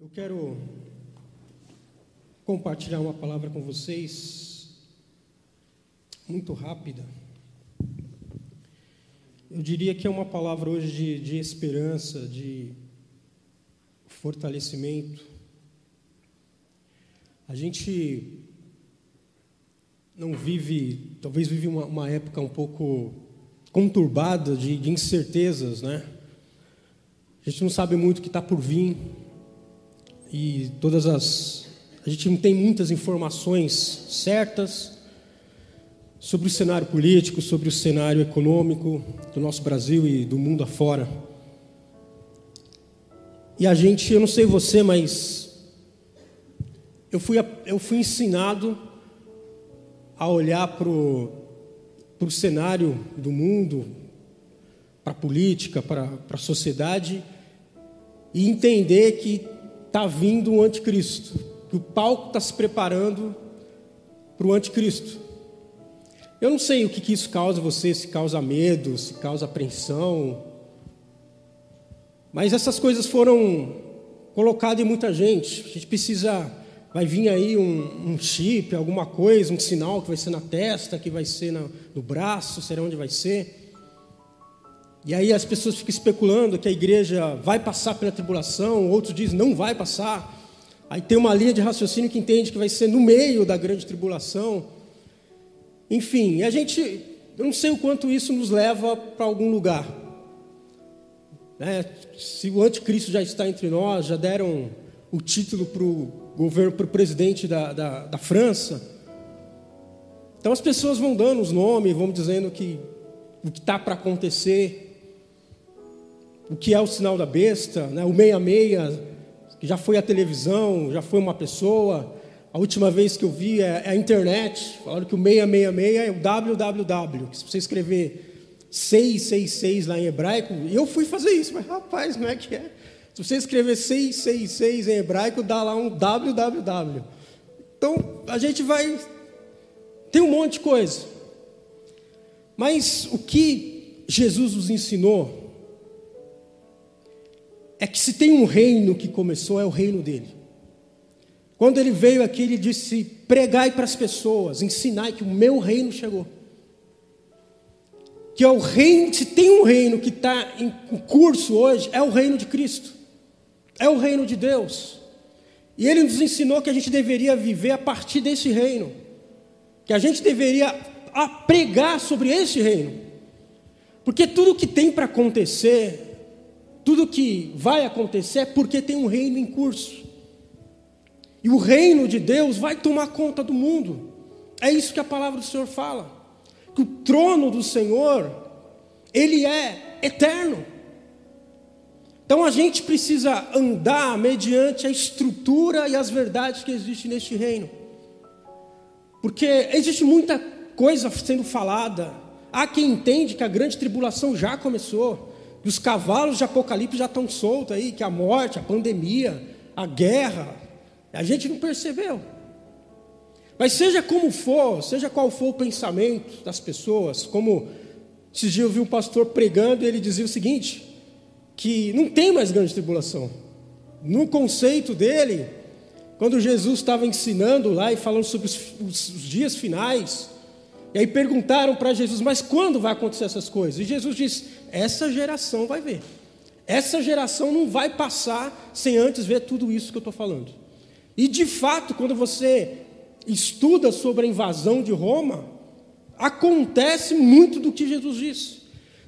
Eu quero compartilhar uma palavra com vocês, muito rápida. Eu diria que é uma palavra hoje de, de esperança, de fortalecimento. A gente não vive, talvez vive uma, uma época um pouco conturbada de, de incertezas, né? A gente não sabe muito o que está por vir e todas as. A gente não tem muitas informações certas sobre o cenário político, sobre o cenário econômico do nosso Brasil e do mundo afora. E a gente, eu não sei você, mas eu fui, eu fui ensinado a olhar para o cenário do mundo, para a política, para, a sociedade, e entender que está vindo um anticristo, que o palco está se preparando para o anticristo. Eu não sei o que, que isso causa você, se causa medo, se causa apreensão, mas essas coisas foram colocadas em muita gente. A gente precisa, vai vir aí um, um chip, alguma coisa, um sinal que vai ser na testa, que vai ser no, no braço, será onde vai ser. E aí as pessoas ficam especulando que a igreja vai passar pela tribulação, outros dizem não vai passar. Aí tem uma linha de raciocínio que entende que vai ser no meio da grande tribulação. Enfim, a gente, eu não sei o quanto isso nos leva para algum lugar. Né? Se o anticristo já está entre nós, já deram o título para o governo, para o presidente da, da, da França. Então as pessoas vão dando os nomes, vão dizendo que o que está para acontecer, o que é o sinal da besta, né? o meia-meia, que já foi a televisão, já foi uma pessoa. A última vez que eu vi é, é a internet, falaram que o 666 é o www, que se você escrever 666 lá em hebraico, e eu fui fazer isso, mas rapaz, como é que é? Se você escrever 666 em hebraico, dá lá um www. Então, a gente vai. Tem um monte de coisa. Mas o que Jesus nos ensinou é que se tem um reino que começou, é o reino dele. Quando ele veio aqui, ele disse: pregai para as pessoas, ensinai que o meu reino chegou. Que é o reino, se tem um reino que está em curso hoje, é o reino de Cristo, é o reino de Deus. E ele nos ensinou que a gente deveria viver a partir desse reino, que a gente deveria pregar sobre esse reino, porque tudo que tem para acontecer tudo que vai acontecer é porque tem um reino em curso. E o reino de Deus vai tomar conta do mundo. É isso que a palavra do Senhor fala. Que o trono do Senhor, ele é eterno. Então a gente precisa andar mediante a estrutura e as verdades que existem neste reino. Porque existe muita coisa sendo falada. Há quem entende que a grande tribulação já começou. E os cavalos de Apocalipse já estão soltos aí, que a morte, a pandemia, a guerra, a gente não percebeu. Mas seja como for, seja qual for o pensamento das pessoas, como esses dias eu vi um pastor pregando e ele dizia o seguinte: que não tem mais grande tribulação. No conceito dele, quando Jesus estava ensinando lá e falando sobre os, os, os dias finais, e aí perguntaram para Jesus, mas quando vai acontecer essas coisas? E Jesus disse: essa geração vai ver. Essa geração não vai passar sem antes ver tudo isso que eu estou falando. E de fato, quando você estuda sobre a invasão de Roma, acontece muito do que Jesus disse.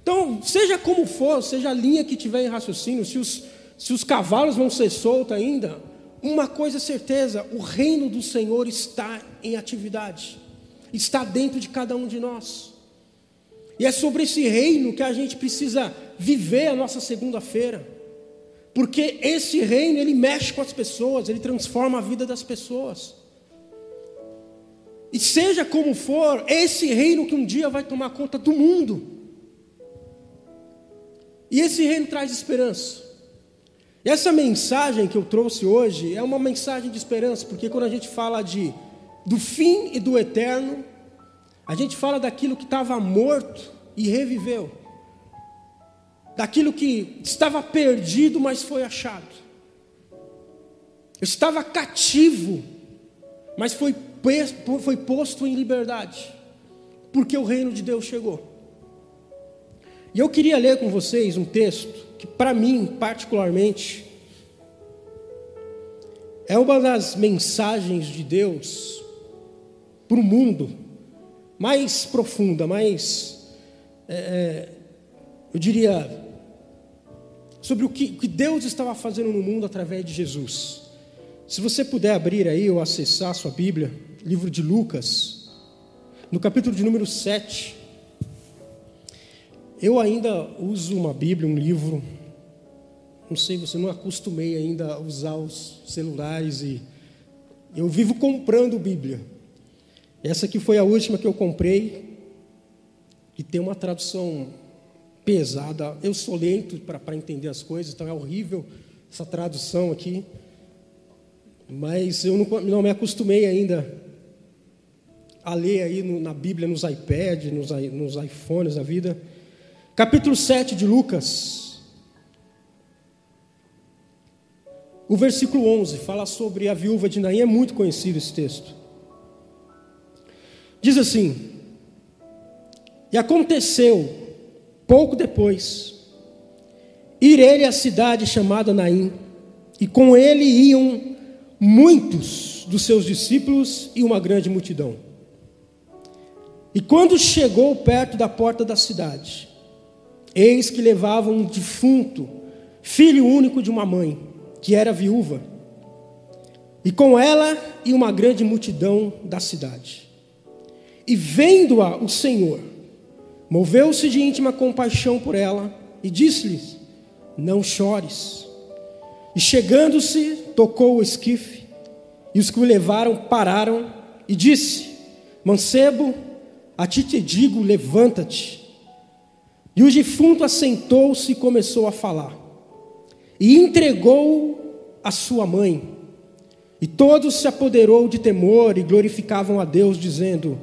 Então, seja como for, seja a linha que tiver em raciocínio, se os, se os cavalos vão ser soltos ainda, uma coisa é certeza: o reino do Senhor está em atividade, está dentro de cada um de nós. E é sobre esse reino que a gente precisa viver a nossa segunda-feira. Porque esse reino, ele mexe com as pessoas, ele transforma a vida das pessoas. E seja como for, esse reino que um dia vai tomar conta do mundo. E esse reino traz esperança. E essa mensagem que eu trouxe hoje é uma mensagem de esperança, porque quando a gente fala de do fim e do eterno, a gente fala daquilo que estava morto e reviveu, daquilo que estava perdido, mas foi achado. estava cativo, mas foi, foi posto em liberdade, porque o reino de Deus chegou. E eu queria ler com vocês um texto que, para mim, particularmente, é uma das mensagens de Deus para o mundo mais profunda, mais, é, é, eu diria, sobre o que, que Deus estava fazendo no mundo através de Jesus. Se você puder abrir aí ou acessar a sua Bíblia, livro de Lucas, no capítulo de número 7. Eu ainda uso uma Bíblia, um livro. Não sei, você não acostumei ainda a usar os celulares e eu vivo comprando Bíblia. Essa aqui foi a última que eu comprei e tem uma tradução pesada. Eu sou lento para entender as coisas, então é horrível essa tradução aqui. Mas eu não, não me acostumei ainda a ler aí no, na Bíblia, nos iPads, nos, nos iPhones da vida. Capítulo 7 de Lucas. O versículo 11 fala sobre a viúva de Naim, é muito conhecido esse texto. Diz assim: E aconteceu, pouco depois, ir ele à cidade chamada Naim, e com ele iam muitos dos seus discípulos e uma grande multidão. E quando chegou perto da porta da cidade, eis que levavam um defunto, filho único de uma mãe, que era viúva, e com ela e uma grande multidão da cidade. E vendo-a o Senhor, moveu-se de íntima compaixão por ela e disse-lhes: Não chores. E chegando-se, tocou o esquife, e os que o levaram pararam e disse: Mancebo, a ti te digo, levanta-te. E o defunto assentou-se e começou a falar. E entregou a sua mãe. E todos se apoderou de temor e glorificavam a Deus, dizendo: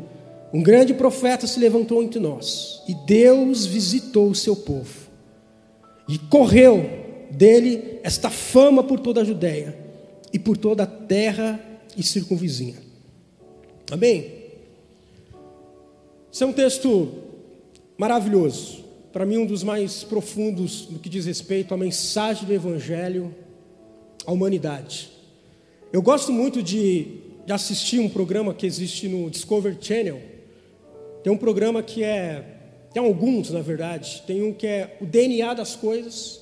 um grande profeta se levantou entre nós, e Deus visitou o seu povo. E correu dele esta fama por toda a Judéia e por toda a terra e circunvizinha. Amém? Esse é um texto maravilhoso, para mim um dos mais profundos no que diz respeito à mensagem do Evangelho à humanidade. Eu gosto muito de, de assistir um programa que existe no Discovery Channel, tem um programa que é. Tem alguns, na verdade. Tem um que é o DNA das coisas.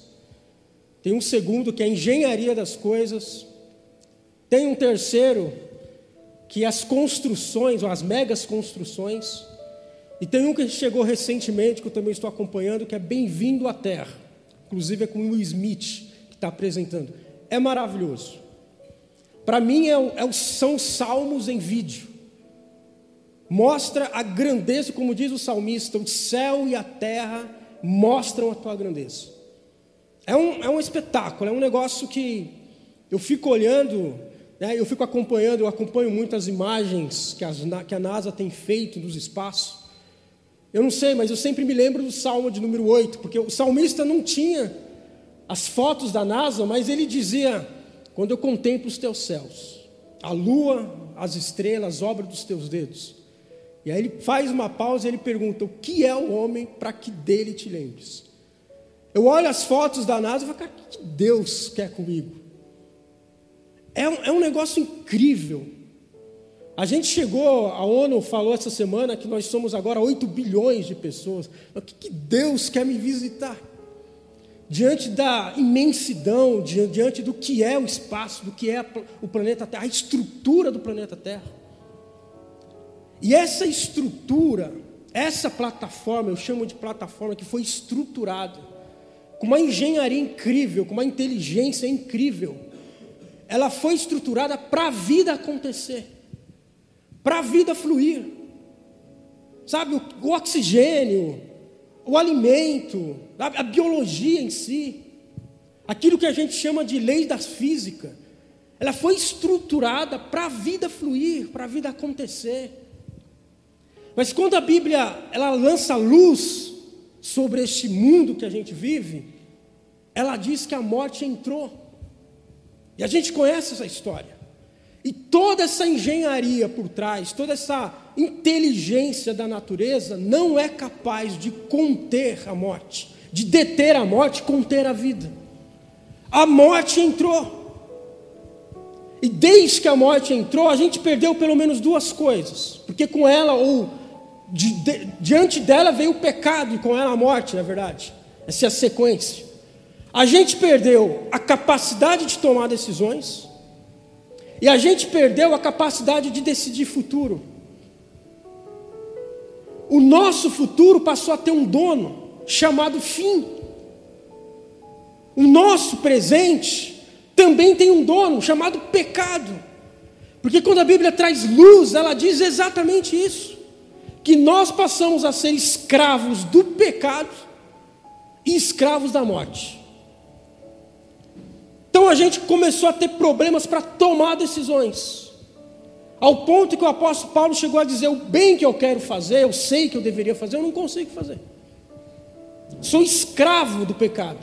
Tem um segundo que é a engenharia das coisas. Tem um terceiro que é as construções, ou as megas construções. E tem um que chegou recentemente, que eu também estou acompanhando, que é Bem-vindo à Terra. Inclusive é com o Will Smith que está apresentando. É maravilhoso. Para mim é, é, são salmos em vídeo. Mostra a grandeza, como diz o salmista: o céu e a terra mostram a tua grandeza. É um, é um espetáculo, é um negócio que eu fico olhando, né, eu fico acompanhando, eu acompanho muitas imagens que, as, que a NASA tem feito dos espaços. Eu não sei, mas eu sempre me lembro do salmo de número 8, porque o salmista não tinha as fotos da NASA, mas ele dizia: Quando eu contemplo os teus céus, a lua, as estrelas, obra dos teus dedos, e aí ele faz uma pausa e ele pergunta: O que é o homem para que dele te lembres? Eu olho as fotos da NASA e falo: Cara, o que Deus quer comigo? É um, é um negócio incrível. A gente chegou, a ONU falou essa semana que nós somos agora 8 bilhões de pessoas. O que, que Deus quer me visitar? Diante da imensidão, diante do que é o espaço, do que é o planeta Terra, a estrutura do planeta Terra. E essa estrutura, essa plataforma, eu chamo de plataforma que foi estruturada com uma engenharia incrível, com uma inteligência incrível. Ela foi estruturada para a vida acontecer, para a vida fluir. Sabe, o, o oxigênio, o alimento, a, a biologia em si, aquilo que a gente chama de lei da física, ela foi estruturada para a vida fluir, para a vida acontecer. Mas quando a Bíblia ela lança luz sobre este mundo que a gente vive, ela diz que a morte entrou. E a gente conhece essa história. E toda essa engenharia por trás, toda essa inteligência da natureza não é capaz de conter a morte, de deter a morte, conter a vida. A morte entrou. E desde que a morte entrou, a gente perdeu pelo menos duas coisas. Porque com ela, ou de, de, diante dela, veio o pecado, e com ela a morte, na verdade. Essa é a sequência. A gente perdeu a capacidade de tomar decisões, e a gente perdeu a capacidade de decidir futuro. O nosso futuro passou a ter um dono chamado fim. O nosso presente também tem um dono chamado pecado. Porque quando a Bíblia traz luz, ela diz exatamente isso: que nós passamos a ser escravos do pecado e escravos da morte. Então a gente começou a ter problemas para tomar decisões. Ao ponto que o apóstolo Paulo chegou a dizer: o bem que eu quero fazer, eu sei que eu deveria fazer, eu não consigo fazer. Sou escravo do pecado.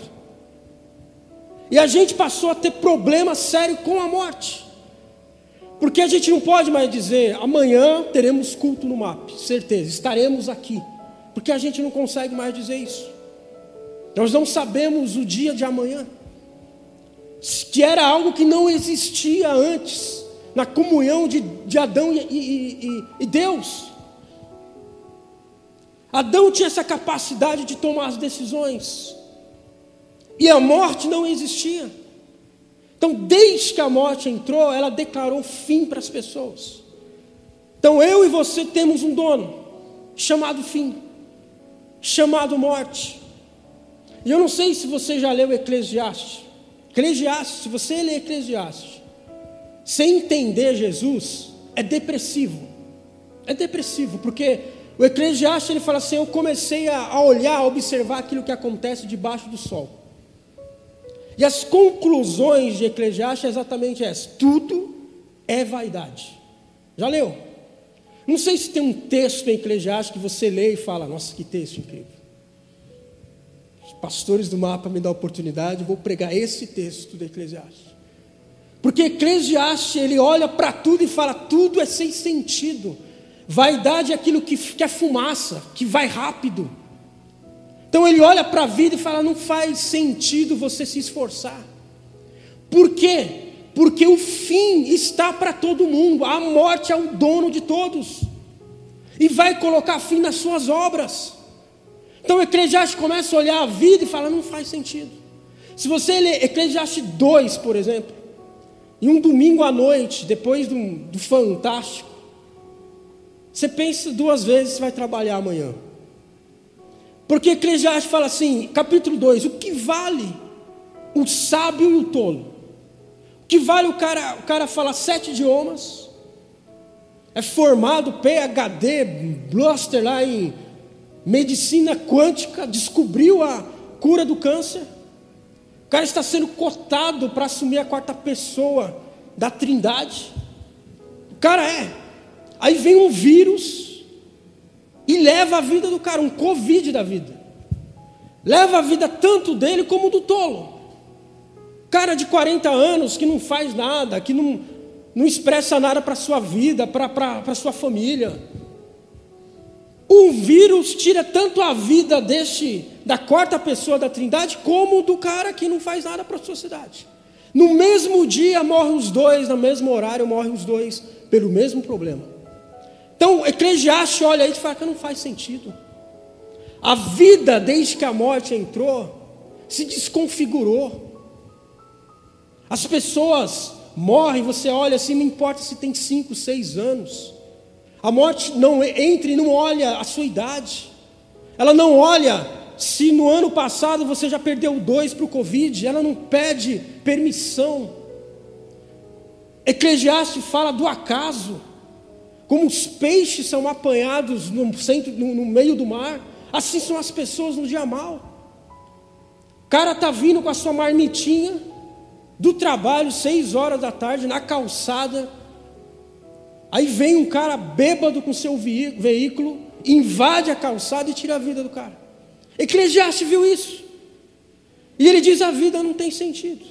E a gente passou a ter problema sério com a morte. Porque a gente não pode mais dizer, amanhã teremos culto no MAP, certeza, estaremos aqui. Porque a gente não consegue mais dizer isso. Nós não sabemos o dia de amanhã. Que era algo que não existia antes, na comunhão de, de Adão e, e, e, e Deus. Adão tinha essa capacidade de tomar as decisões. E a morte não existia. Então, desde que a morte entrou, ela declarou fim para as pessoas. Então, eu e você temos um dono, chamado fim, chamado morte. E eu não sei se você já leu Eclesiastes. Eclesiastes, se você ler Eclesiastes, sem entender Jesus, é depressivo. É depressivo, porque o Eclesiastes ele fala assim: Eu comecei a olhar, a observar aquilo que acontece debaixo do sol. E as conclusões de Eclesiastes é exatamente essa: tudo é vaidade. Já leu? Não sei se tem um texto em Eclesiastes que você lê e fala: Nossa, que texto incrível. Os pastores do mapa me dão a oportunidade, vou pregar esse texto do Eclesiastes. Porque Eclesiastes, ele olha para tudo e fala: tudo é sem sentido. Vaidade é aquilo que, que é fumaça, que vai rápido. Então ele olha para a vida e fala: não faz sentido você se esforçar. Por quê? Porque o fim está para todo mundo, a morte é o dono de todos, e vai colocar fim nas suas obras. Então o Eclesiastes começa a olhar a vida e fala: não faz sentido. Se você ler Eclesiastes 2, por exemplo, em um domingo à noite, depois do, do Fantástico, você pensa duas vezes se vai trabalhar amanhã. Porque Eclesiastes fala assim, capítulo 2: o que vale o sábio e o tolo? O que vale o cara, o cara falar sete idiomas, é formado PhD, Blaster lá em medicina quântica, descobriu a cura do câncer. O cara está sendo cotado para assumir a quarta pessoa da Trindade. O cara é. Aí vem um vírus e leva a vida do cara, um Covid da vida. Leva a vida tanto dele como do tolo. Cara de 40 anos que não faz nada, que não, não expressa nada para a sua vida, para a sua família. Um vírus tira tanto a vida deste, da quarta pessoa da trindade, como do cara que não faz nada para a sociedade. No mesmo dia morrem os dois, no mesmo horário morrem os dois, pelo mesmo problema. Então, Eclesiastes olha isso e fala que não faz sentido. A vida, desde que a morte entrou, se desconfigurou. As pessoas morrem, você olha assim, não importa se tem cinco, seis anos. A morte não entra e não olha a sua idade. Ela não olha se no ano passado você já perdeu dois para o Covid. Ela não pede permissão. Eclesiastes fala do acaso como os peixes são apanhados no, centro, no, no meio do mar, assim são as pessoas no dia mal. O cara está vindo com a sua marmitinha do trabalho, seis horas da tarde, na calçada. Aí vem um cara bêbado com seu veículo, invade a calçada e tira a vida do cara. Eclesiastes viu isso. E ele diz: a vida não tem sentido.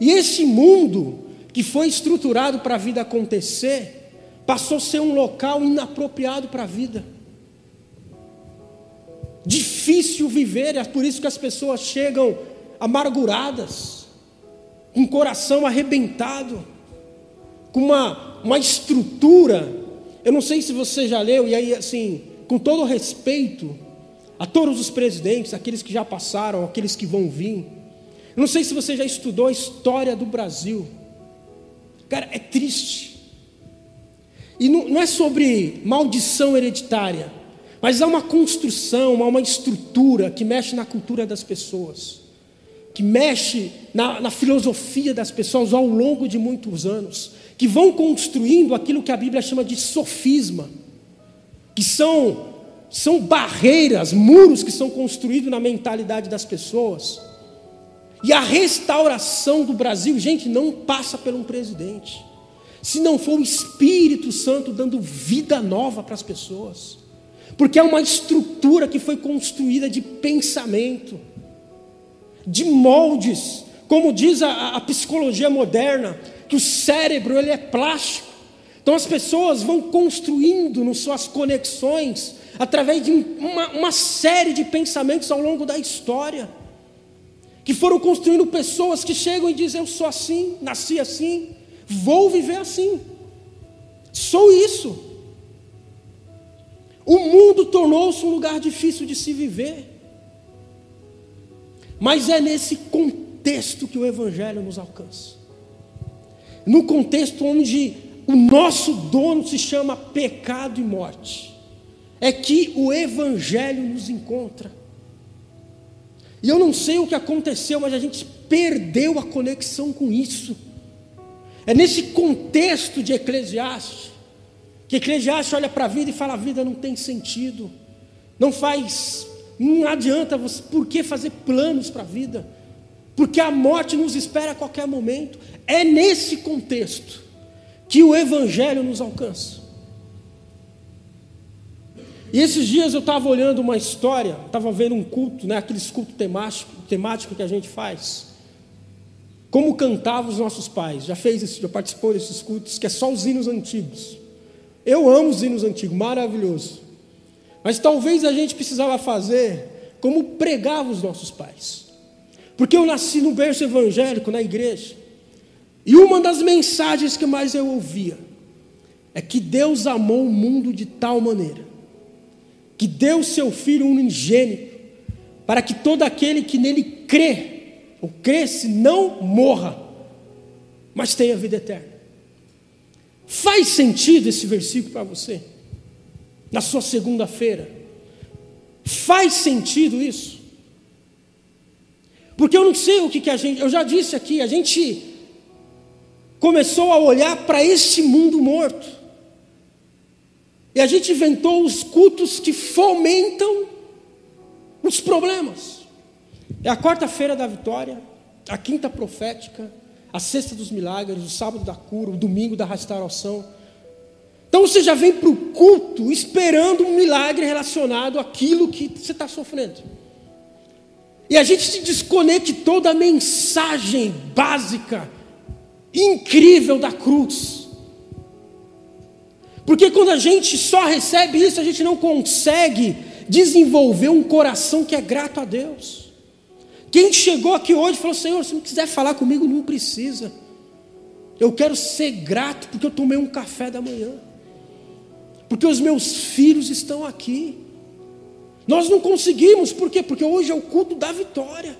E esse mundo que foi estruturado para a vida acontecer, passou a ser um local inapropriado para a vida. Difícil viver, é por isso que as pessoas chegam amarguradas, com o coração arrebentado, com uma, uma estrutura. Eu não sei se você já leu, e aí, assim, com todo respeito a todos os presidentes, aqueles que já passaram, aqueles que vão vir. Eu não sei se você já estudou a história do Brasil. Cara, é triste. E não, não é sobre maldição hereditária, mas há uma construção, há uma estrutura que mexe na cultura das pessoas, que mexe na, na filosofia das pessoas ao longo de muitos anos, que vão construindo aquilo que a Bíblia chama de sofisma, que são, são barreiras, muros que são construídos na mentalidade das pessoas. E a restauração do Brasil, gente, não passa por um presidente. Se não for o Espírito Santo dando vida nova para as pessoas. Porque é uma estrutura que foi construída de pensamento, de moldes, como diz a, a psicologia moderna, que o cérebro ele é plástico. Então as pessoas vão construindo nas suas conexões através de uma, uma série de pensamentos ao longo da história que foram construindo pessoas que chegam e dizem: Eu sou assim, nasci assim, vou viver assim, sou isso. O mundo tornou-se um lugar difícil de se viver, mas é nesse contexto que o Evangelho nos alcança no contexto onde o nosso dono se chama pecado e morte, é que o Evangelho nos encontra. E eu não sei o que aconteceu, mas a gente perdeu a conexão com isso. É nesse contexto de Eclesiastes, que Eclesiastes olha para a vida e fala: a vida não tem sentido, não faz, não adianta você, por que fazer planos para a vida? Porque a morte nos espera a qualquer momento. É nesse contexto que o Evangelho nos alcança. E esses dias eu estava olhando uma história, estava vendo um culto, né, aqueles cultos temáticos temático que a gente faz. Como cantavam os nossos pais. Já fez isso, já participou desses cultos, que é só os hinos antigos. Eu amo os hinos antigos, maravilhoso. Mas talvez a gente precisava fazer como pregavam os nossos pais. Porque eu nasci no berço evangélico, na igreja. E uma das mensagens que mais eu ouvia é que Deus amou o mundo de tal maneira que deu seu Filho unigênito, para que todo aquele que nele crê, ou cresce, não morra, mas tenha vida eterna. Faz sentido esse versículo para você? Na sua segunda-feira? Faz sentido isso? Porque eu não sei o que, que a gente, eu já disse aqui, a gente começou a olhar para este mundo morto. E a gente inventou os cultos que fomentam os problemas. É a quarta-feira da vitória, a quinta profética, a sexta dos milagres, o sábado da cura, o domingo da restauração. Então você já vem para o culto esperando um milagre relacionado àquilo que você está sofrendo. E a gente se desconectou da mensagem básica, incrível da cruz. Porque quando a gente só recebe isso, a gente não consegue desenvolver um coração que é grato a Deus. Quem chegou aqui hoje falou: Senhor, se não quiser falar comigo, não precisa. Eu quero ser grato porque eu tomei um café da manhã, porque os meus filhos estão aqui. Nós não conseguimos, por quê? Porque hoje é o culto da vitória.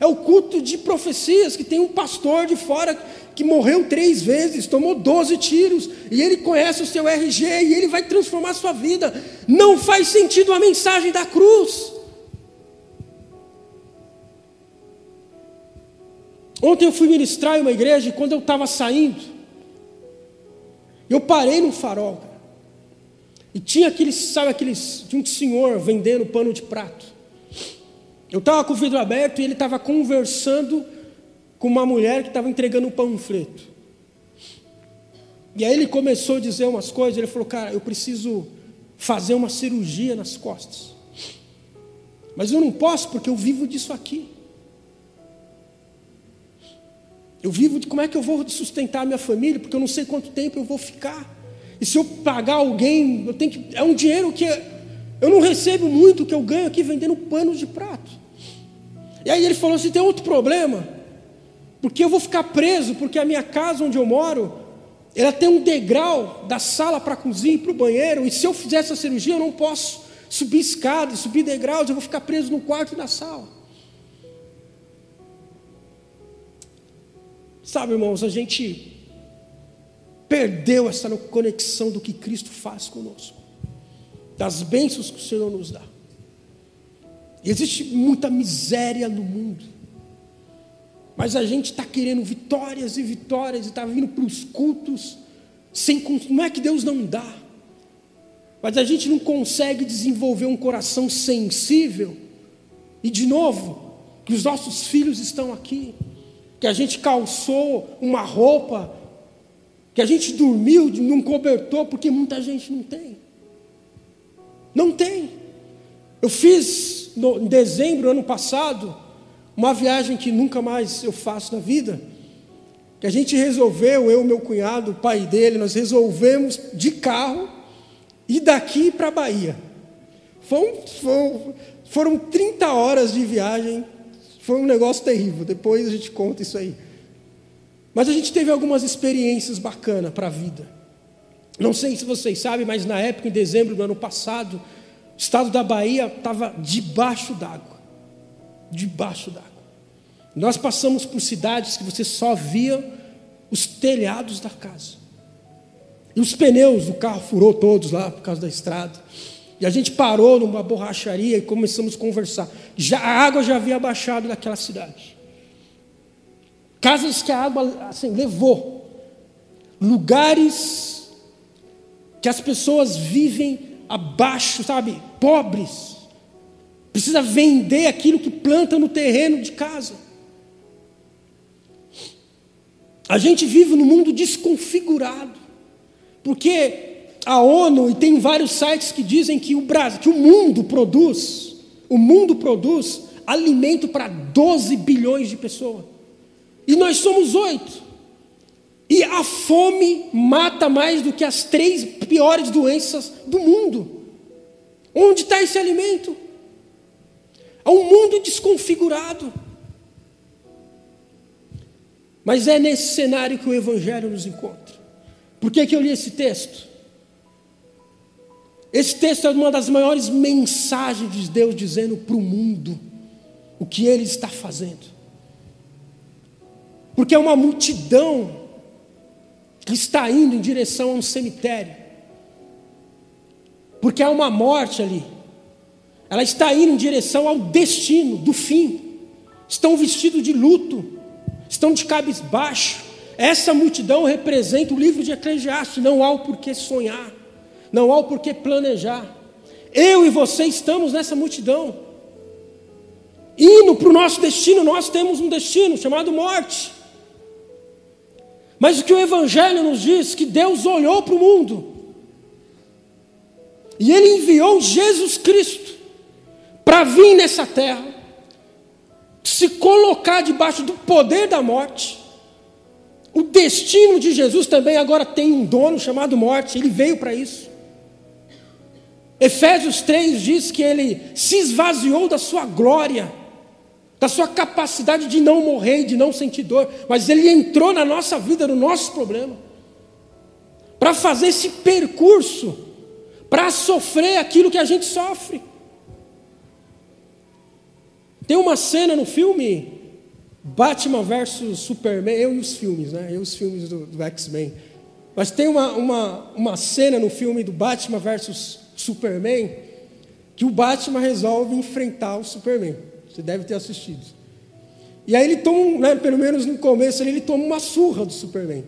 É o culto de profecias que tem um pastor de fora que morreu três vezes, tomou 12 tiros, e ele conhece o seu RG e ele vai transformar a sua vida. Não faz sentido a mensagem da cruz. Ontem eu fui ministrar em uma igreja e quando eu estava saindo, eu parei no farol. E tinha aqueles, sabe, aqueles, tinha um senhor vendendo pano de prato. Eu estava com o vidro aberto e ele estava conversando com uma mulher que estava entregando um panfleto. E aí ele começou a dizer umas coisas, ele falou, cara, eu preciso fazer uma cirurgia nas costas. Mas eu não posso porque eu vivo disso aqui. Eu vivo de como é que eu vou sustentar a minha família, porque eu não sei quanto tempo eu vou ficar. E se eu pagar alguém, eu tenho que. É um dinheiro que eu não recebo muito que eu ganho aqui vendendo panos de prato. E aí ele falou assim: tem outro problema, porque eu vou ficar preso, porque a minha casa onde eu moro, ela tem um degrau da sala para a cozinha e para o banheiro, e se eu fizer essa cirurgia, eu não posso subir escadas, subir degraus, eu vou ficar preso no quarto e na sala. Sabe, irmãos, a gente perdeu essa conexão do que Cristo faz conosco, das bênçãos que o Senhor nos dá. E existe muita miséria no mundo, mas a gente está querendo vitórias e vitórias, e está vindo para os cultos, sem, não é que Deus não dá, mas a gente não consegue desenvolver um coração sensível, e de novo, que os nossos filhos estão aqui, que a gente calçou uma roupa, que a gente dormiu num cobertor, porque muita gente não tem. Não tem. Eu fiz no, em dezembro ano passado uma viagem que nunca mais eu faço na vida. Que a gente resolveu, eu meu cunhado, o pai dele, nós resolvemos de carro ir daqui para a Bahia. Foram, foram, foram 30 horas de viagem foi um negócio terrível, depois a gente conta isso aí. Mas a gente teve algumas experiências bacanas para a vida. Não sei se vocês sabem, mas na época, em dezembro do ano passado, estado da Bahia estava debaixo d'água. Debaixo d'água. Nós passamos por cidades que você só via os telhados da casa. E os pneus do carro furou todos lá por causa da estrada. E a gente parou numa borracharia e começamos a conversar. Já, a água já havia baixado daquela cidade. Casas que a água assim, levou. Lugares que as pessoas vivem abaixo, sabe? Pobres. Precisa vender aquilo que planta no terreno de casa. A gente vive num mundo desconfigurado. Porque a ONU e tem vários sites que dizem que o Brasil, que o mundo produz, o mundo produz alimento para 12 bilhões de pessoas. E nós somos oito. E a fome mata mais do que as três piores doenças do mundo. Onde está esse alimento? Há um mundo desconfigurado. Mas é nesse cenário que o Evangelho nos encontra. Por que, que eu li esse texto? Esse texto é uma das maiores mensagens de Deus dizendo para o mundo o que ele está fazendo. Porque é uma multidão que está indo em direção a um cemitério. Porque há uma morte ali. Ela está indo em direção ao destino, do fim. Estão vestidos de luto, estão de cabisbaixo. Essa multidão representa o livro de Eclesiastes, não há o porquê sonhar não há o porquê planejar. Eu e você estamos nessa multidão. Indo para o nosso destino, nós temos um destino chamado morte. Mas o que o Evangelho nos diz, que Deus olhou para o mundo, e Ele enviou Jesus Cristo para vir nessa terra, se colocar debaixo do poder da morte. O destino de Jesus também agora tem um dono chamado morte, ele veio para isso. Efésios 3 diz que ele se esvaziou da sua glória, da sua capacidade de não morrer, de não sentir dor, mas ele entrou na nossa vida, no nosso problema, para fazer esse percurso, para sofrer aquilo que a gente sofre. Tem uma cena no filme Batman versus Superman, eu e os filmes, né? Eu e os filmes do, do X-Men. Mas tem uma, uma, uma cena no filme do Batman versus Superman, que o Batman resolve enfrentar o Superman. Você deve ter assistido. E aí ele toma, né, pelo menos no começo, ele toma uma surra do Superman.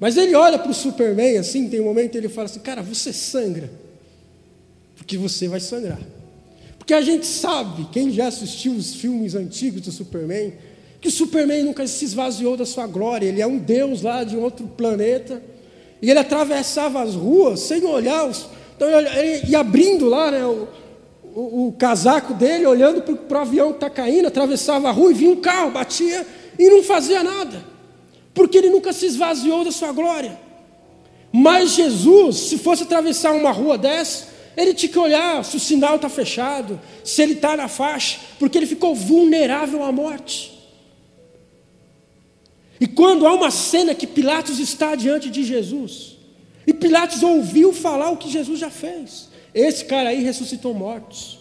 Mas ele olha para o Superman assim, tem um momento ele fala assim: Cara, você sangra, porque você vai sangrar. Porque a gente sabe, quem já assistiu os filmes antigos do Superman, que o Superman nunca se esvaziou da sua glória, ele é um deus lá de outro planeta, e ele atravessava as ruas sem olhar os, então ele ia abrindo lá né, o, o, o casaco dele, olhando para o avião que está caindo, atravessava a rua e vinha um carro, batia, e não fazia nada, porque ele nunca se esvaziou da sua glória. Mas Jesus, se fosse atravessar uma rua dessa, ele tinha que olhar se o sinal está fechado, se ele está na faixa, porque ele ficou vulnerável à morte. E quando há uma cena que Pilatos está diante de Jesus, e Pilatos ouviu falar o que Jesus já fez. Esse cara aí ressuscitou mortos,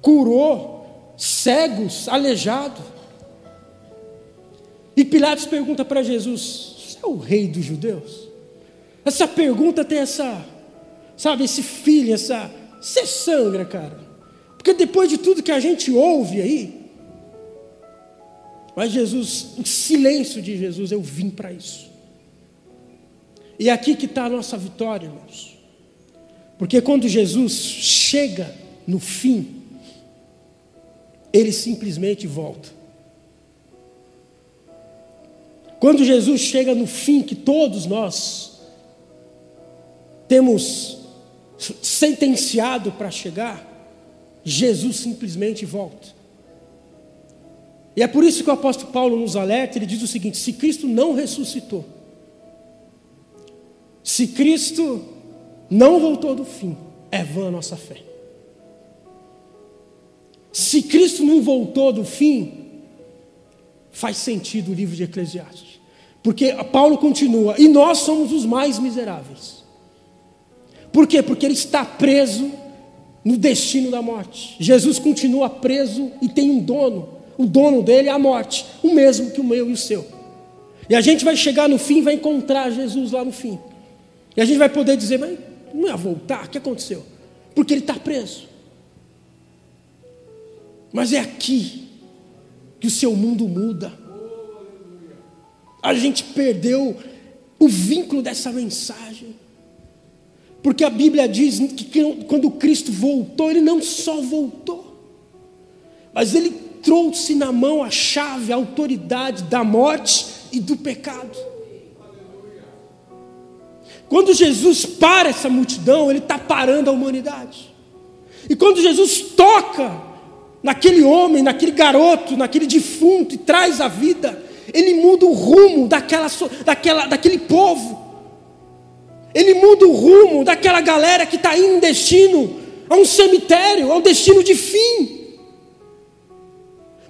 curou cegos, aleijado. E Pilatos pergunta para Jesus: Você é o rei dos judeus? Essa pergunta tem essa Sabe, esse filho, essa. Você sangra, cara. Porque depois de tudo que a gente ouve aí, mas Jesus, o silêncio de Jesus, eu vim para isso. E é aqui que está a nossa vitória, irmãos. Porque quando Jesus chega no fim, ele simplesmente volta. Quando Jesus chega no fim, que todos nós temos sentenciado para chegar, Jesus simplesmente volta. E é por isso que o apóstolo Paulo nos alerta, ele diz o seguinte: se Cristo não ressuscitou, se Cristo não voltou do fim, é vã a nossa fé. Se Cristo não voltou do fim, faz sentido o livro de Eclesiastes. Porque Paulo continua, e nós somos os mais miseráveis. Por quê? Porque ele está preso no destino da morte. Jesus continua preso e tem um dono. O dono dele é a morte, o mesmo que o meu e o seu. E a gente vai chegar no fim, vai encontrar Jesus lá no fim. E a gente vai poder dizer, mas não ia voltar, o que aconteceu? Porque ele está preso. Mas é aqui que o seu mundo muda. A gente perdeu o vínculo dessa mensagem. Porque a Bíblia diz que quando Cristo voltou, ele não só voltou, mas ele trouxe na mão a chave, a autoridade da morte e do pecado. Quando Jesus para essa multidão, ele está parando a humanidade. E quando Jesus toca naquele homem, naquele garoto, naquele defunto e traz a vida, ele muda o rumo daquela, daquela, daquele povo. Ele muda o rumo daquela galera que está indo em destino a um cemitério, ao destino de fim.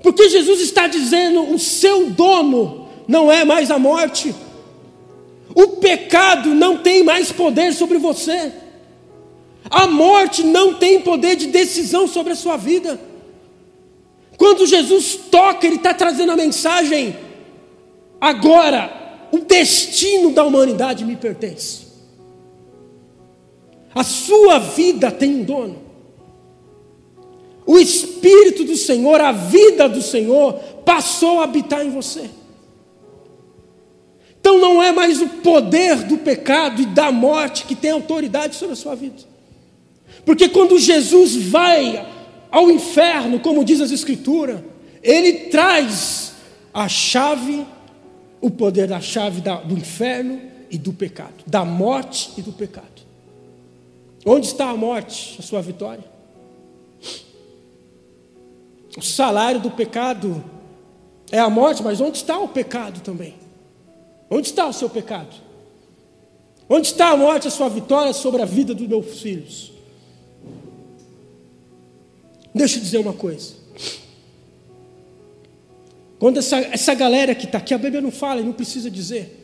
Porque Jesus está dizendo: o seu dono não é mais a morte, o pecado não tem mais poder sobre você, a morte não tem poder de decisão sobre a sua vida. Quando Jesus toca, Ele está trazendo a mensagem: agora, o destino da humanidade me pertence. A sua vida tem um dono. O Espírito do Senhor, a vida do Senhor, passou a habitar em você. Então não é mais o poder do pecado e da morte que tem autoridade sobre a sua vida. Porque quando Jesus vai ao inferno, como diz as Escrituras, ele traz a chave, o poder da chave do inferno e do pecado, da morte e do pecado. Onde está a morte, a sua vitória? O salário do pecado é a morte, mas onde está o pecado também? Onde está o seu pecado? Onde está a morte, a sua vitória sobre a vida dos meus filhos? Deixa eu dizer uma coisa. Quando essa, essa galera que está aqui, a Bíblia não fala e não precisa dizer,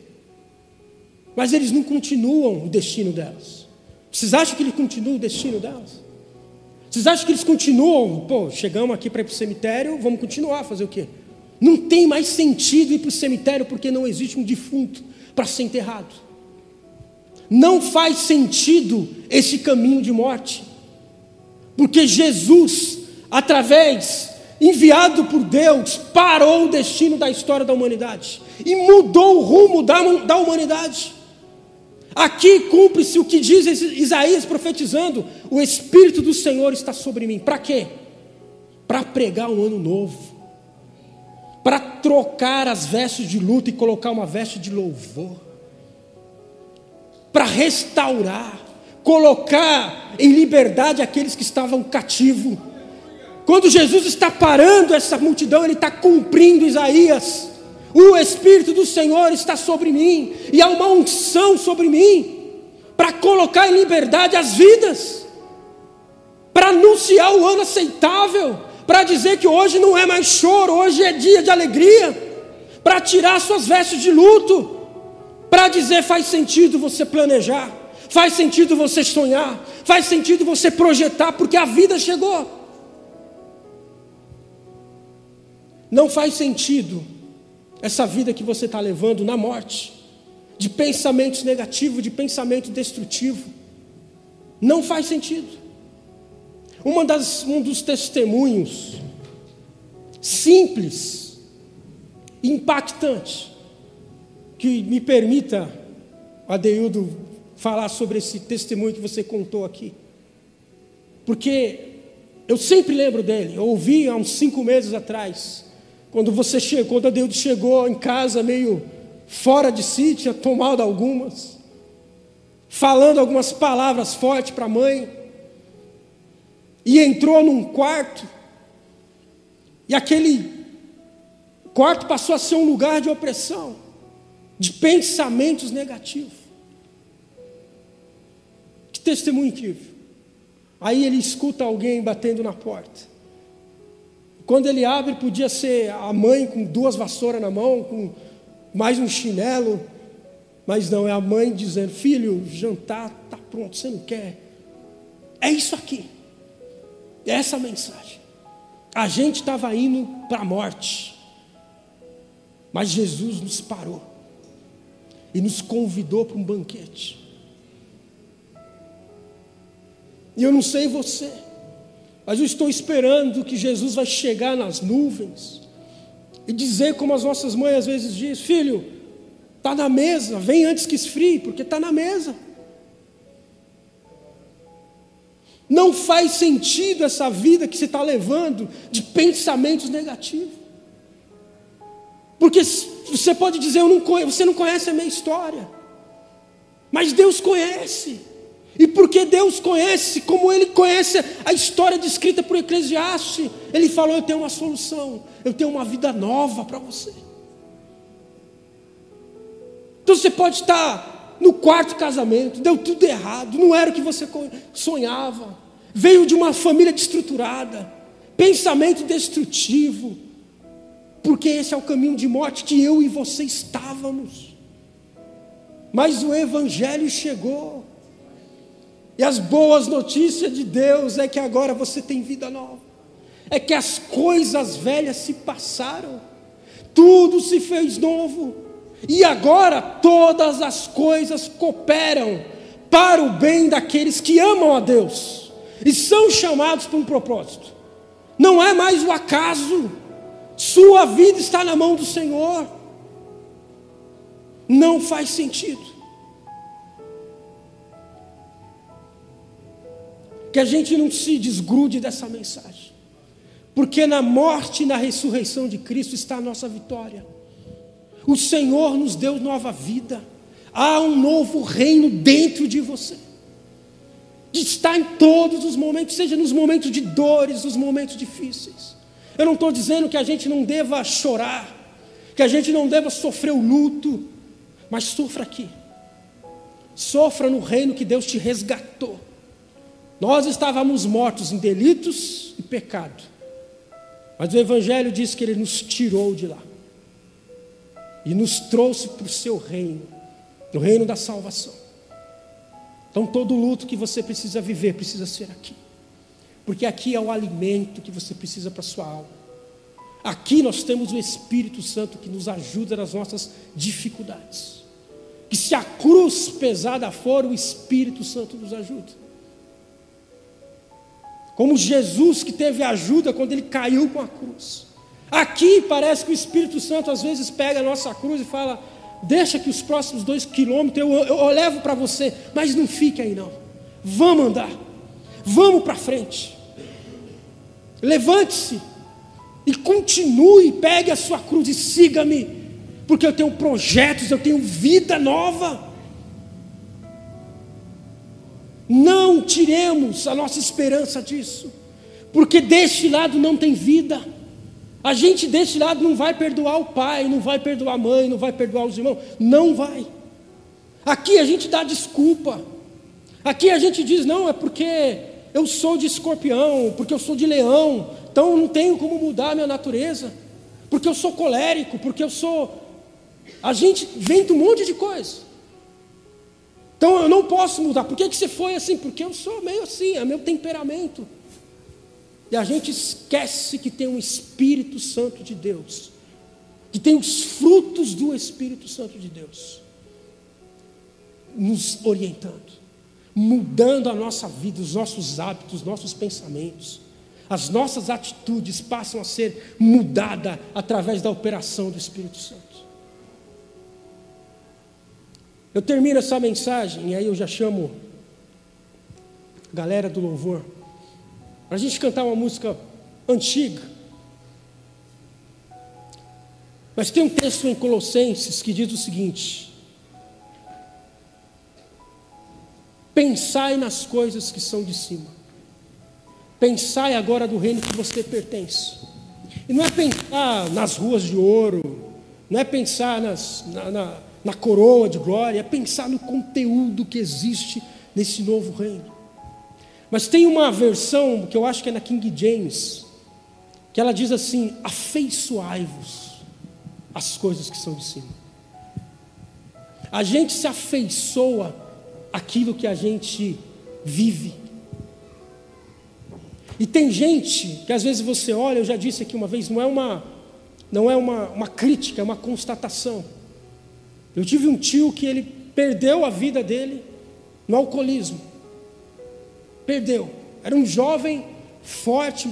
mas eles não continuam o destino delas. Vocês acham que ele continua o destino delas? Vocês acham que eles continuam? Pô, chegamos aqui para ir para o cemitério, vamos continuar a fazer o quê? Não tem mais sentido ir para o cemitério porque não existe um defunto para ser enterrado. Não faz sentido esse caminho de morte, porque Jesus, através, enviado por Deus, parou o destino da história da humanidade e mudou o rumo da, da humanidade. Aqui cumpre-se o que diz Isaías profetizando: o Espírito do Senhor está sobre mim. Para quê? Para pregar um ano novo, para trocar as vestes de luto e colocar uma veste de louvor, para restaurar, colocar em liberdade aqueles que estavam cativos. Quando Jesus está parando essa multidão, ele está cumprindo Isaías. O Espírito do Senhor está sobre mim, e há uma unção sobre mim, para colocar em liberdade as vidas, para anunciar o ano aceitável, para dizer que hoje não é mais choro, hoje é dia de alegria, para tirar suas vestes de luto, para dizer faz sentido você planejar, faz sentido você sonhar, faz sentido você projetar, porque a vida chegou. Não faz sentido essa vida que você está levando na morte, de pensamentos negativos, de pensamento destrutivo. Não faz sentido. Uma das, um dos testemunhos simples, impactante, que me permita, Adeildo, falar sobre esse testemunho que você contou aqui. Porque eu sempre lembro dele, eu ouvi há uns cinco meses atrás, quando você chegou, quando Adeildo chegou em casa meio fora de si, tinha tomado algumas, falando algumas palavras fortes para a mãe e entrou num quarto, e aquele quarto passou a ser um lugar de opressão, de pensamentos negativos. Que testemunho incrível. Aí ele escuta alguém batendo na porta. Quando ele abre, podia ser a mãe com duas vassouras na mão, com mais um chinelo, mas não, é a mãe dizendo: Filho, jantar está pronto, você não quer? É isso aqui. Essa mensagem. A gente estava indo para a morte, mas Jesus nos parou e nos convidou para um banquete. E eu não sei você, mas eu estou esperando que Jesus vai chegar nas nuvens e dizer como as nossas mães às vezes dizem: Filho, está na mesa, vem antes que esfrie, porque está na mesa. Não faz sentido essa vida que você está levando de pensamentos negativos. Porque você pode dizer, não conheço, você não conhece a minha história. Mas Deus conhece. E porque Deus conhece, como Ele conhece a história descrita por Eclesiastes, Ele falou: Eu tenho uma solução, eu tenho uma vida nova para você. Então você pode estar no quarto casamento, deu tudo errado, não era o que você sonhava, veio de uma família destruturada, pensamento destrutivo, porque esse é o caminho de morte que eu e você estávamos. Mas o Evangelho chegou, e as boas notícias de Deus é que agora você tem vida nova, é que as coisas velhas se passaram, tudo se fez novo. E agora todas as coisas cooperam para o bem daqueles que amam a Deus e são chamados para um propósito. Não é mais o acaso, sua vida está na mão do Senhor. Não faz sentido. Que a gente não se desgrude dessa mensagem, porque na morte e na ressurreição de Cristo está a nossa vitória. O Senhor nos deu nova vida. Há um novo reino dentro de você. Está em todos os momentos, seja nos momentos de dores, nos momentos difíceis. Eu não estou dizendo que a gente não deva chorar, que a gente não deva sofrer o luto, mas sofra aqui. Sofra no reino que Deus te resgatou. Nós estávamos mortos em delitos e pecado, mas o Evangelho diz que Ele nos tirou de lá e nos trouxe para o seu reino, no reino da salvação. Então, todo luto que você precisa viver precisa ser aqui, porque aqui é o alimento que você precisa para a sua alma. Aqui nós temos o Espírito Santo que nos ajuda nas nossas dificuldades. Que se a cruz pesada for, o Espírito Santo nos ajuda. Como Jesus que teve ajuda quando ele caiu com a cruz. Aqui parece que o Espírito Santo às vezes pega a nossa cruz e fala: Deixa que os próximos dois quilômetros eu, eu, eu levo para você, mas não fique aí não. Vamos andar, vamos para frente. Levante-se e continue, pegue a sua cruz e siga-me, porque eu tenho projetos, eu tenho vida nova. Não tiremos a nossa esperança disso, porque deste lado não tem vida. A gente desse lado não vai perdoar o pai, não vai perdoar a mãe, não vai perdoar os irmãos. Não vai. Aqui a gente dá desculpa. Aqui a gente diz: não, é porque eu sou de escorpião, porque eu sou de leão, então não tenho como mudar a minha natureza, porque eu sou colérico, porque eu sou. A gente inventa um monte de coisa. Então eu não posso mudar. Por que, que você foi assim? Porque eu sou meio assim, é meu temperamento. E a gente esquece que tem um Espírito Santo de Deus, que tem os frutos do Espírito Santo de Deus, nos orientando, mudando a nossa vida, os nossos hábitos, os nossos pensamentos. As nossas atitudes passam a ser mudadas através da operação do Espírito Santo. Eu termino essa mensagem e aí eu já chamo a galera do louvor para a gente cantar uma música antiga. Mas tem um texto em Colossenses que diz o seguinte: Pensai nas coisas que são de cima. Pensai agora do reino que você pertence. E não é pensar nas ruas de ouro, não é pensar nas, na, na, na coroa de glória, é pensar no conteúdo que existe nesse novo reino. Mas tem uma versão que eu acho que é na King James, que ela diz assim: afeiçoai-vos às coisas que são de cima. A gente se afeiçoa aquilo que a gente vive. E tem gente que às vezes você olha, eu já disse aqui uma vez, não é uma, não é uma, uma crítica, é uma constatação. Eu tive um tio que ele perdeu a vida dele no alcoolismo. Perdeu. Era um jovem forte,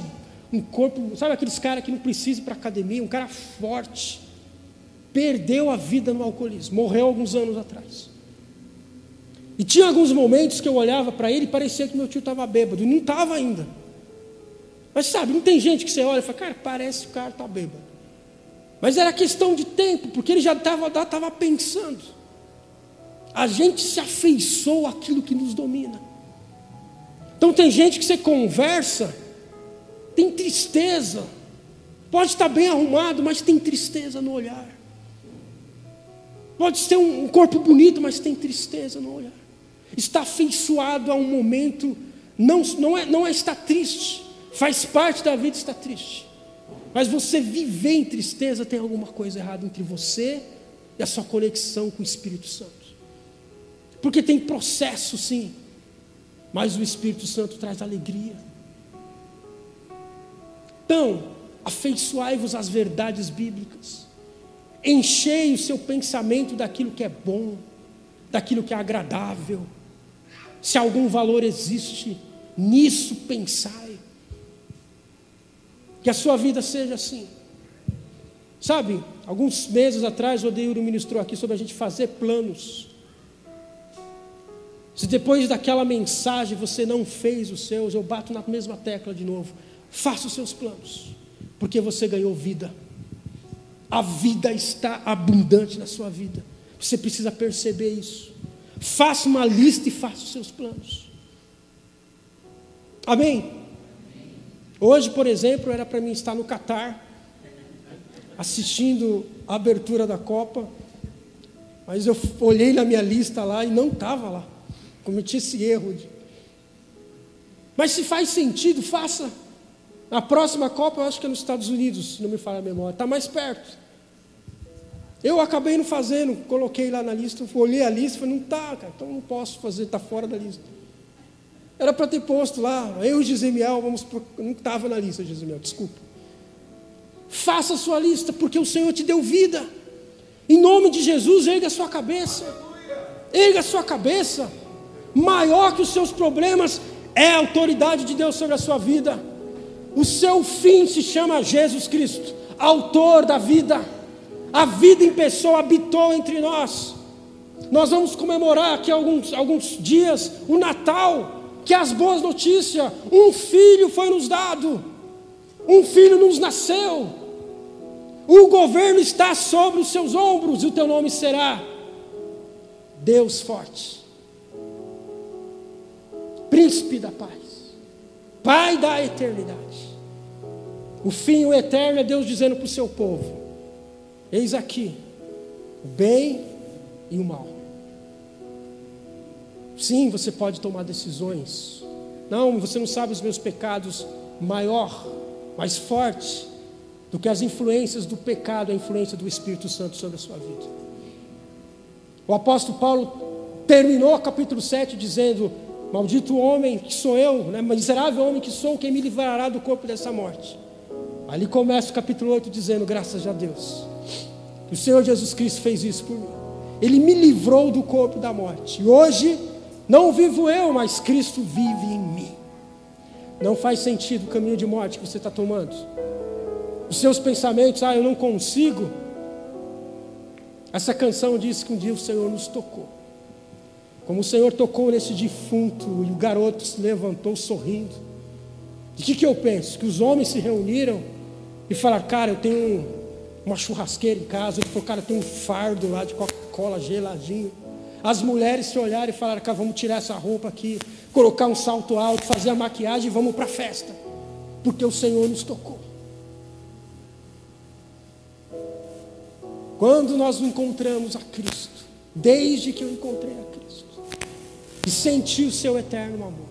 um corpo, sabe aqueles caras que não precisam ir para academia, um cara forte. Perdeu a vida no alcoolismo, morreu alguns anos atrás. E tinha alguns momentos que eu olhava para ele e parecia que meu tio estava bêbado, e não estava ainda. Mas sabe, não tem gente que você olha e fala, cara, parece que o cara está bêbado. Mas era questão de tempo, porque ele já estava tava pensando. A gente se afeiçoa àquilo que nos domina. Então tem gente que você conversa, tem tristeza. Pode estar bem arrumado, mas tem tristeza no olhar. Pode ser um corpo bonito, mas tem tristeza no olhar. Está afeiçoado a um momento, não, não, é, não é estar triste, faz parte da vida estar triste. Mas você viver em tristeza tem alguma coisa errada entre você e a sua conexão com o Espírito Santo. Porque tem processo, sim mas o Espírito Santo traz alegria. Então, afeiçoai-vos às verdades bíblicas, enchei o seu pensamento daquilo que é bom, daquilo que é agradável. Se algum valor existe, nisso pensai. Que a sua vida seja assim. Sabe, alguns meses atrás o Odeiro ministrou aqui sobre a gente fazer planos. Se depois daquela mensagem você não fez os seus, eu bato na mesma tecla de novo. Faça os seus planos, porque você ganhou vida. A vida está abundante na sua vida. Você precisa perceber isso. Faça uma lista e faça os seus planos. Amém? Hoje, por exemplo, era para mim estar no Catar, assistindo a abertura da Copa, mas eu olhei na minha lista lá e não estava lá. Cometi esse erro. Mas se faz sentido, faça. A próxima Copa, eu acho que é nos Estados Unidos, se não me falha a memória, está mais perto. Eu acabei não fazendo, coloquei lá na lista, olhei a lista e falei, não está, cara, então não posso fazer, está fora da lista. Era para ter posto lá, eu e Gisemiel, vamos não estava na lista, Gisemiel, desculpa. Faça a sua lista, porque o Senhor te deu vida. Em nome de Jesus, erga a sua cabeça. Erga a sua cabeça maior que os seus problemas é a autoridade de Deus sobre a sua vida. O seu fim se chama Jesus Cristo, autor da vida. A vida em pessoa habitou entre nós. Nós vamos comemorar aqui alguns, alguns dias o Natal, que é as boas notícias. Um filho foi nos dado, um filho nos nasceu. O governo está sobre os seus ombros e o teu nome será Deus forte príncipe da paz, pai da eternidade. O fim, o eterno, é Deus dizendo para o seu povo: Eis aqui o bem e o mal. Sim, você pode tomar decisões. Não, você não sabe os meus pecados maior, mais forte do que as influências do pecado, a influência do Espírito Santo sobre a sua vida. O apóstolo Paulo terminou o capítulo 7 dizendo: Maldito homem que sou eu, né? miserável homem que sou, quem me livrará do corpo dessa morte? Ali começa o capítulo 8 dizendo: Graças a Deus, o Senhor Jesus Cristo fez isso por mim. Ele me livrou do corpo da morte. E hoje, não vivo eu, mas Cristo vive em mim. Não faz sentido o caminho de morte que você está tomando. Os seus pensamentos, ah, eu não consigo. Essa canção diz que um dia o Senhor nos tocou. Como o Senhor tocou nesse defunto e o garoto se levantou sorrindo. De que, que eu penso? Que os homens se reuniram e falaram, cara, eu tenho uma churrasqueira em casa. Ele falou, cara, tenho um fardo lá de Coca-Cola geladinho. As mulheres se olharam e falaram, cara, vamos tirar essa roupa aqui, colocar um salto alto, fazer a maquiagem e vamos para a festa. Porque o Senhor nos tocou. Quando nós encontramos a Cristo, desde que eu encontrei a Cristo, e senti o seu eterno amor,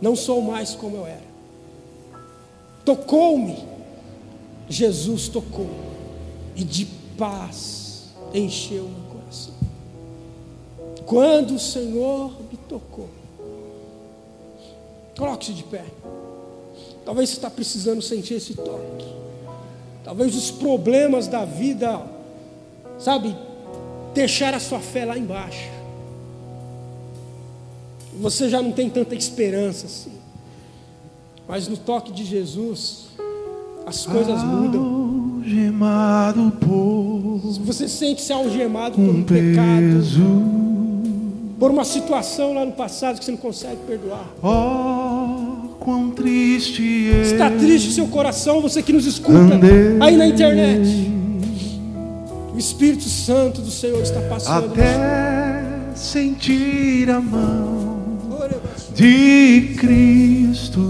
não sou mais como eu era. Tocou-me, Jesus tocou, e de paz encheu meu coração. Quando o Senhor me tocou, coloque-se de pé. Talvez você está precisando sentir esse toque. Talvez os problemas da vida, sabe, deixar a sua fé lá embaixo. Você já não tem tanta esperança assim. Mas no toque de Jesus, as coisas mudam. Algemado por Você sente-se algemado por um pecado, peso. por uma situação lá no passado que você não consegue perdoar. Oh, quão triste é Está triste o seu coração, você que nos escuta andei aí na internet. O Espírito Santo do Senhor está passando. até sentir a mão de Cristo.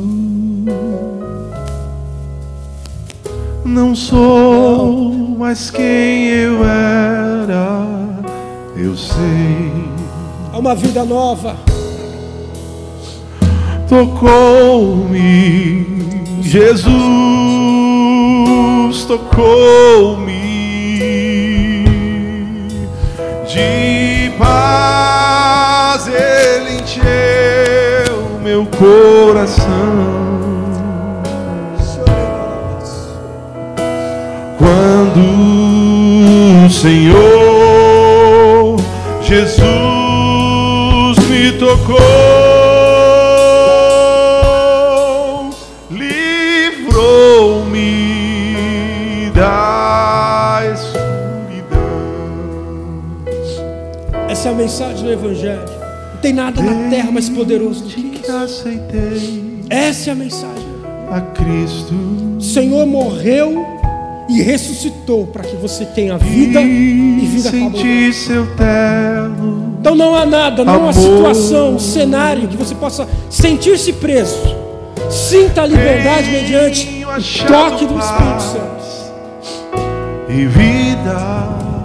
Não sou mais quem eu era, eu sei. Há uma vida nova. Tocou-me, Jesus tocou-me de paz, coração. Quando o Senhor Jesus me tocou, livrou-me da escuridão. Essa é a mensagem do Evangelho. Não tem nada na terra mais poderoso do que Aceitei Essa é a mensagem. a Cristo O Senhor morreu e ressuscitou para que você tenha vida e e vida senti seu terno. Então não há nada, não há situação, um cenário que você possa sentir-se preso. Sinta a liberdade mediante o toque do Espírito Santo. E vida